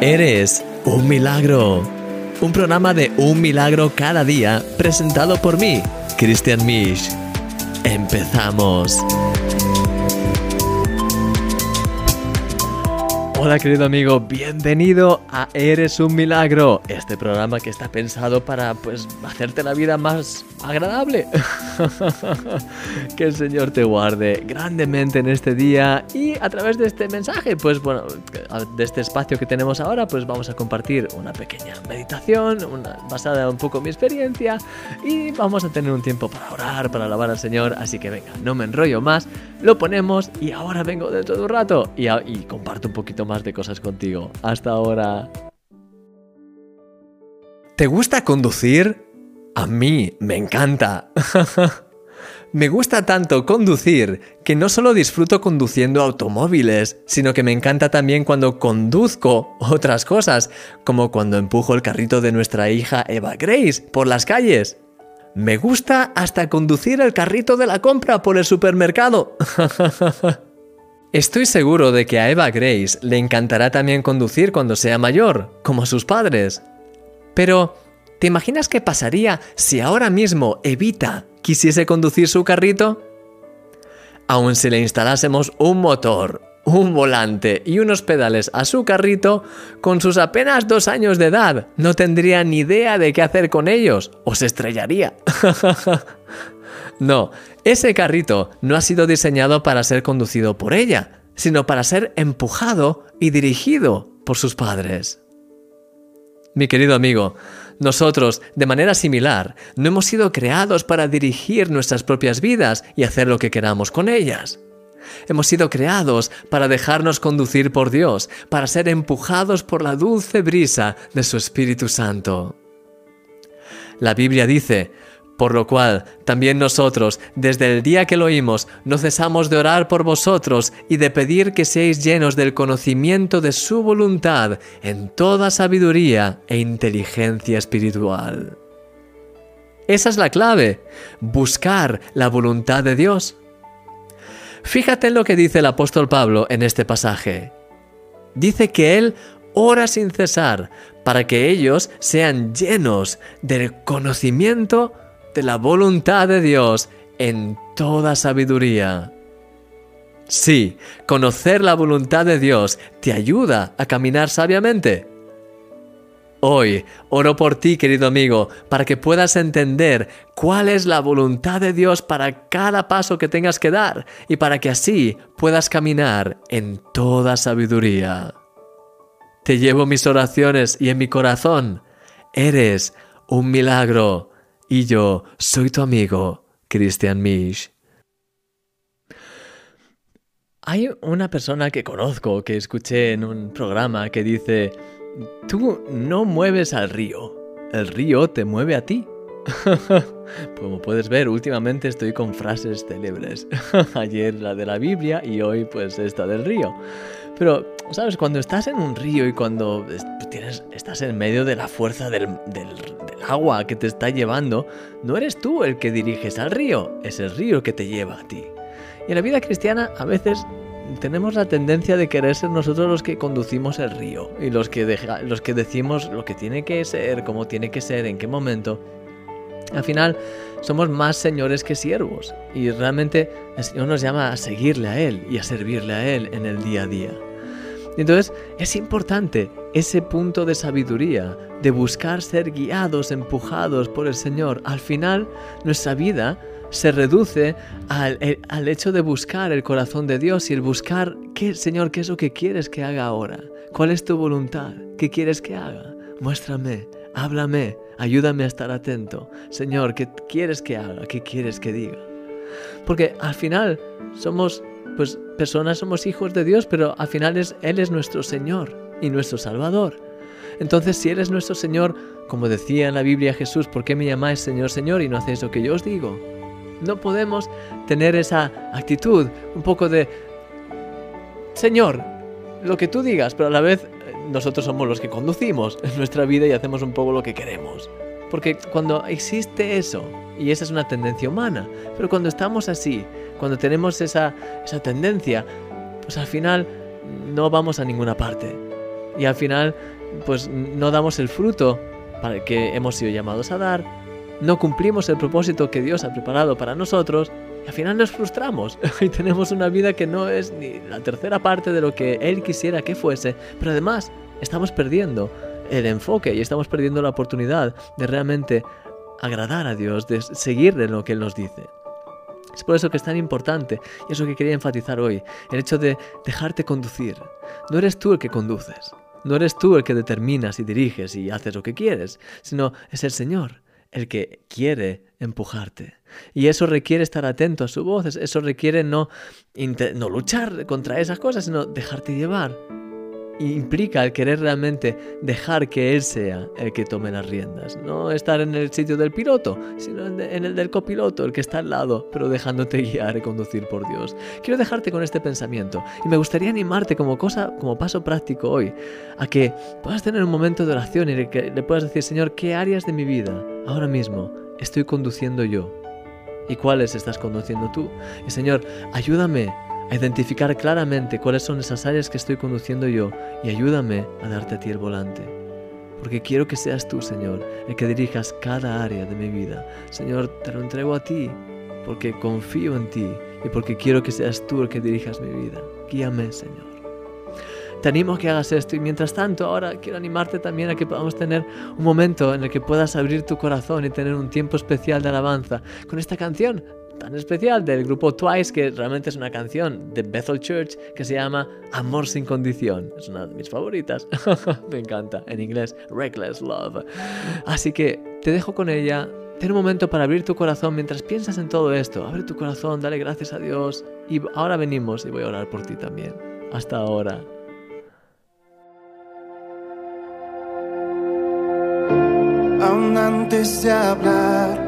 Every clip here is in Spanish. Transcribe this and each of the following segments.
Eres un milagro. Un programa de un milagro cada día presentado por mí, Christian Misch. Empezamos. Hola querido amigo, bienvenido a Eres un Milagro, este programa que está pensado para pues hacerte la vida más agradable. que el Señor te guarde grandemente en este día y a través de este mensaje, pues bueno, de este espacio que tenemos ahora, pues vamos a compartir una pequeña meditación, una, basada un poco en mi experiencia y vamos a tener un tiempo para orar, para alabar al Señor, así que venga, no me enrollo más, lo ponemos y ahora vengo dentro de un rato y, y comparto un poquito más de cosas contigo. Hasta ahora. ¿Te gusta conducir? A mí me encanta. me gusta tanto conducir que no solo disfruto conduciendo automóviles, sino que me encanta también cuando conduzco otras cosas, como cuando empujo el carrito de nuestra hija Eva Grace por las calles. Me gusta hasta conducir el carrito de la compra por el supermercado. Estoy seguro de que a Eva Grace le encantará también conducir cuando sea mayor, como sus padres. Pero, ¿te imaginas qué pasaría si ahora mismo Evita quisiese conducir su carrito? Aun si le instalásemos un motor, un volante y unos pedales a su carrito, con sus apenas dos años de edad, no tendría ni idea de qué hacer con ellos, o se estrellaría. No, ese carrito no ha sido diseñado para ser conducido por ella, sino para ser empujado y dirigido por sus padres. Mi querido amigo, nosotros, de manera similar, no hemos sido creados para dirigir nuestras propias vidas y hacer lo que queramos con ellas. Hemos sido creados para dejarnos conducir por Dios, para ser empujados por la dulce brisa de su Espíritu Santo. La Biblia dice, por lo cual, también nosotros, desde el día que lo oímos, no cesamos de orar por vosotros y de pedir que seáis llenos del conocimiento de su voluntad en toda sabiduría e inteligencia espiritual. Esa es la clave, buscar la voluntad de Dios. Fíjate en lo que dice el apóstol Pablo en este pasaje. Dice que él ora sin cesar para que ellos sean llenos del conocimiento de la voluntad de Dios en toda sabiduría. Sí, conocer la voluntad de Dios te ayuda a caminar sabiamente. Hoy oro por ti, querido amigo, para que puedas entender cuál es la voluntad de Dios para cada paso que tengas que dar y para que así puedas caminar en toda sabiduría. Te llevo mis oraciones y en mi corazón. Eres un milagro y yo soy tu amigo, Christian Misch. Hay una persona que conozco, que escuché en un programa, que dice, tú no mueves al río, el río te mueve a ti. Como puedes ver, últimamente estoy con frases célebres. Ayer la de la Biblia y hoy pues esta del río. Pero, ¿sabes? Cuando estás en un río y cuando tienes, estás en medio de la fuerza del, agua que te está llevando, no eres tú el que diriges al río, es el río que te lleva a ti. Y en la vida cristiana a veces tenemos la tendencia de querer ser nosotros los que conducimos el río y los que, los que decimos lo que tiene que ser, cómo tiene que ser, en qué momento. Al final somos más señores que siervos y realmente el Señor nos llama a seguirle a Él y a servirle a Él en el día a día. Entonces es importante ese punto de sabiduría, de buscar ser guiados, empujados por el Señor. Al final nuestra vida se reduce al, al, hecho de buscar el corazón de Dios y el buscar, ¿qué, Señor, qué es lo que quieres que haga ahora? ¿Cuál es tu voluntad? ¿Qué quieres que haga? Muéstrame, háblame, ayúdame a estar atento. Señor, ¿qué quieres que haga? ¿Qué quieres que diga? Porque al final somos pues personas somos hijos de Dios, pero al final es, Él es nuestro Señor y nuestro Salvador. Entonces, si Él es nuestro Señor, como decía en la Biblia Jesús, ¿por qué me llamáis Señor, Señor y no hacéis lo que yo os digo? No podemos tener esa actitud un poco de, Señor, lo que tú digas, pero a la vez eh, nosotros somos los que conducimos en nuestra vida y hacemos un poco lo que queremos. Porque cuando existe eso, y esa es una tendencia humana, pero cuando estamos así, cuando tenemos esa, esa tendencia, pues al final no vamos a ninguna parte. y al final pues no damos el fruto para el que hemos sido llamados a dar, no cumplimos el propósito que Dios ha preparado para nosotros y al final nos frustramos y tenemos una vida que no es ni la tercera parte de lo que Él quisiera que fuese, pero además estamos perdiendo el enfoque y estamos perdiendo la oportunidad de realmente agradar a Dios, de seguir en lo que Él nos dice. Es por eso que es tan importante, y eso que quería enfatizar hoy, el hecho de dejarte conducir. No eres tú el que conduces, no eres tú el que determinas y diriges y haces lo que quieres, sino es el Señor el que quiere empujarte. Y eso requiere estar atento a su voz, eso requiere no, no luchar contra esas cosas, sino dejarte llevar implica el querer realmente dejar que Él sea el que tome las riendas. No estar en el sitio del piloto, sino en el del copiloto, el que está al lado, pero dejándote guiar y conducir por Dios. Quiero dejarte con este pensamiento y me gustaría animarte como cosa, como paso práctico hoy, a que puedas tener un momento de oración y que le puedas decir, Señor, ¿qué áreas de mi vida ahora mismo estoy conduciendo yo? ¿Y cuáles estás conduciendo tú? Y Señor, ayúdame a identificar claramente cuáles son esas áreas que estoy conduciendo yo y ayúdame a darte a ti el volante. Porque quiero que seas tú, Señor, el que dirijas cada área de mi vida. Señor, te lo entrego a ti, porque confío en ti y porque quiero que seas tú el que dirijas mi vida. Guíame, Señor. Te animo a que hagas esto y mientras tanto ahora quiero animarte también a que podamos tener un momento en el que puedas abrir tu corazón y tener un tiempo especial de alabanza con esta canción tan especial del grupo Twice, que realmente es una canción de Bethel Church que se llama Amor sin condición. Es una de mis favoritas. Me encanta. En inglés, Reckless Love. Así que te dejo con ella. Ten un momento para abrir tu corazón mientras piensas en todo esto. Abre tu corazón, dale gracias a Dios. Y ahora venimos y voy a orar por ti también. Hasta ahora. Aún antes de hablar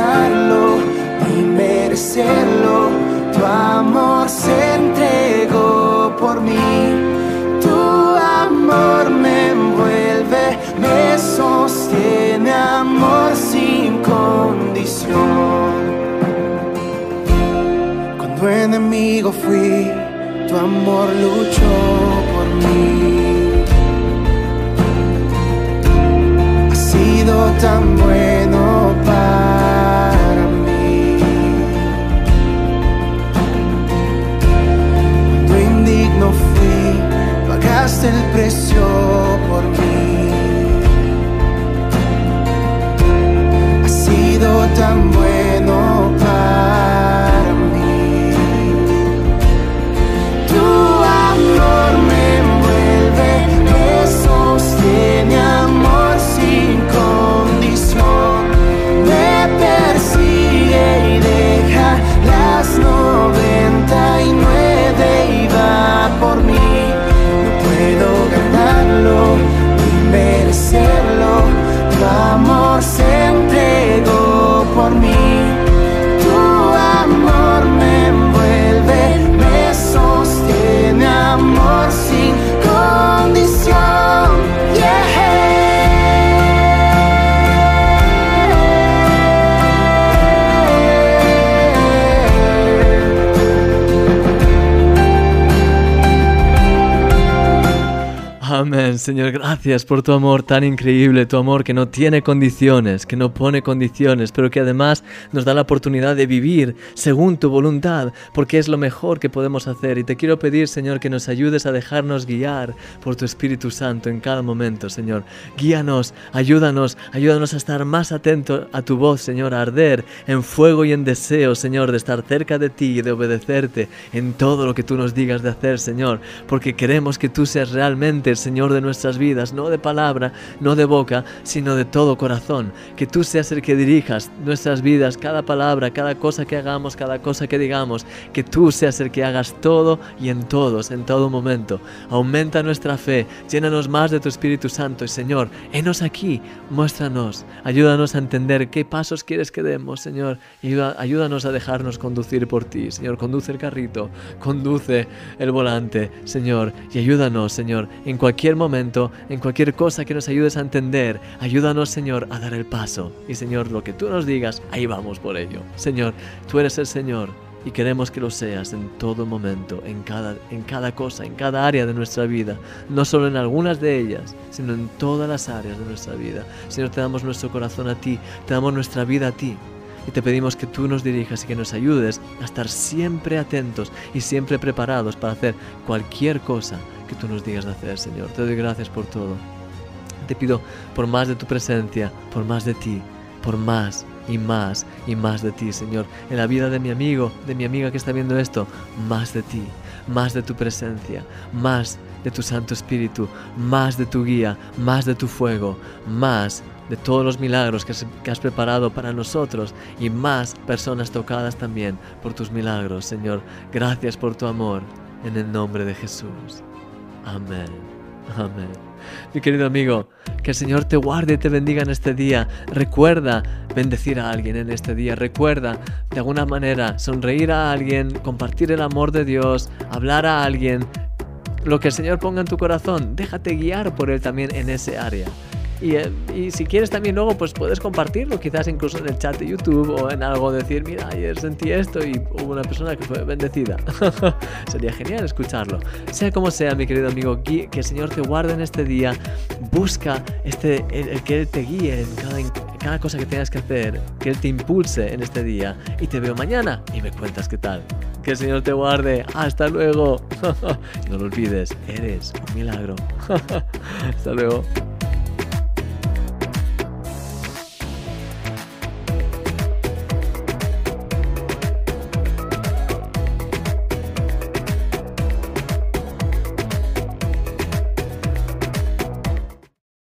Ganarlo merecerlo, tu amor se entregó por mí. Tu amor me envuelve, me sostiene amor sin condición. Tu enemigo fui, tu amor luchó por mí. Ha sido tan bueno el precio por mí. Ha sido tan Amén, Señor, gracias por tu amor tan increíble, tu amor que no tiene condiciones, que no pone condiciones, pero que además nos da la oportunidad de vivir según tu voluntad, porque es lo mejor que podemos hacer. Y te quiero pedir, Señor, que nos ayudes a dejarnos guiar por tu Espíritu Santo en cada momento, Señor. Guíanos, ayúdanos, ayúdanos a estar más atentos a tu voz, Señor, a arder en fuego y en deseo, Señor, de estar cerca de ti y de obedecerte en todo lo que tú nos digas de hacer, Señor, porque queremos que tú seas realmente el Señor de nuestras vidas, no de palabra, no de boca, sino de todo corazón. Que tú seas el que dirijas nuestras vidas, cada palabra, cada cosa que hagamos, cada cosa que digamos. Que tú seas el que hagas todo y en todos, en todo momento. Aumenta nuestra fe, llénanos más de tu Espíritu Santo Señor, enos aquí, muéstranos, ayúdanos a entender qué pasos quieres que demos, Señor. Ayúdanos a dejarnos conducir por ti, Señor. Conduce el carrito, conduce el volante, Señor, y ayúdanos, Señor, en cualquier momento, en cualquier cosa que nos ayudes a entender, ayúdanos, Señor, a dar el paso. Y, Señor, lo que tú nos digas, ahí vamos por ello. Señor, tú eres el Señor y queremos que lo seas en todo momento, en cada, en cada cosa, en cada área de nuestra vida, no solo en algunas de ellas, sino en todas las áreas de nuestra vida. Señor, te damos nuestro corazón a ti, te damos nuestra vida a ti. Y te pedimos que tú nos dirijas y que nos ayudes a estar siempre atentos y siempre preparados para hacer cualquier cosa que tú nos digas de hacer, Señor. Te doy gracias por todo. Te pido por más de tu presencia, por más de ti, por más y más y más de ti, Señor. En la vida de mi amigo, de mi amiga que está viendo esto, más de ti, más de tu presencia, más de tu Santo Espíritu, más de tu guía, más de tu fuego, más de todos los milagros que, has preparado para nosotros y más personas tocadas también por tus milagros, Señor. Gracias por tu amor, en el nombre de Jesús. Amén. Amén. Mi querido amigo, que el Señor te guarde y te bendiga en este día. Recuerda bendecir a alguien en este día. Recuerda, de alguna manera, sonreír a alguien, compartir el amor de Dios, hablar a alguien. Lo que el Señor ponga en tu corazón, déjate guiar por Él también en ese área. Eh, y, si quieres también luego, pues puedes compartirlo, quizás incluso en el chat de YouTube o en algo, decir, mira, ayer sentí esto y hubo una persona que fue bendecida. Sería genial escucharlo. Sea como sea, mi querido amigo, que el Señor te guarde en este día. Busca este, el, que Él te guíe en cada, en cada cosa que tengas que hacer, que Él te impulse en este día. Y te veo mañana y me cuentas qué tal. Que el Señor te guarde. Hasta luego. no lo olvides, eres un milagro. Hasta luego.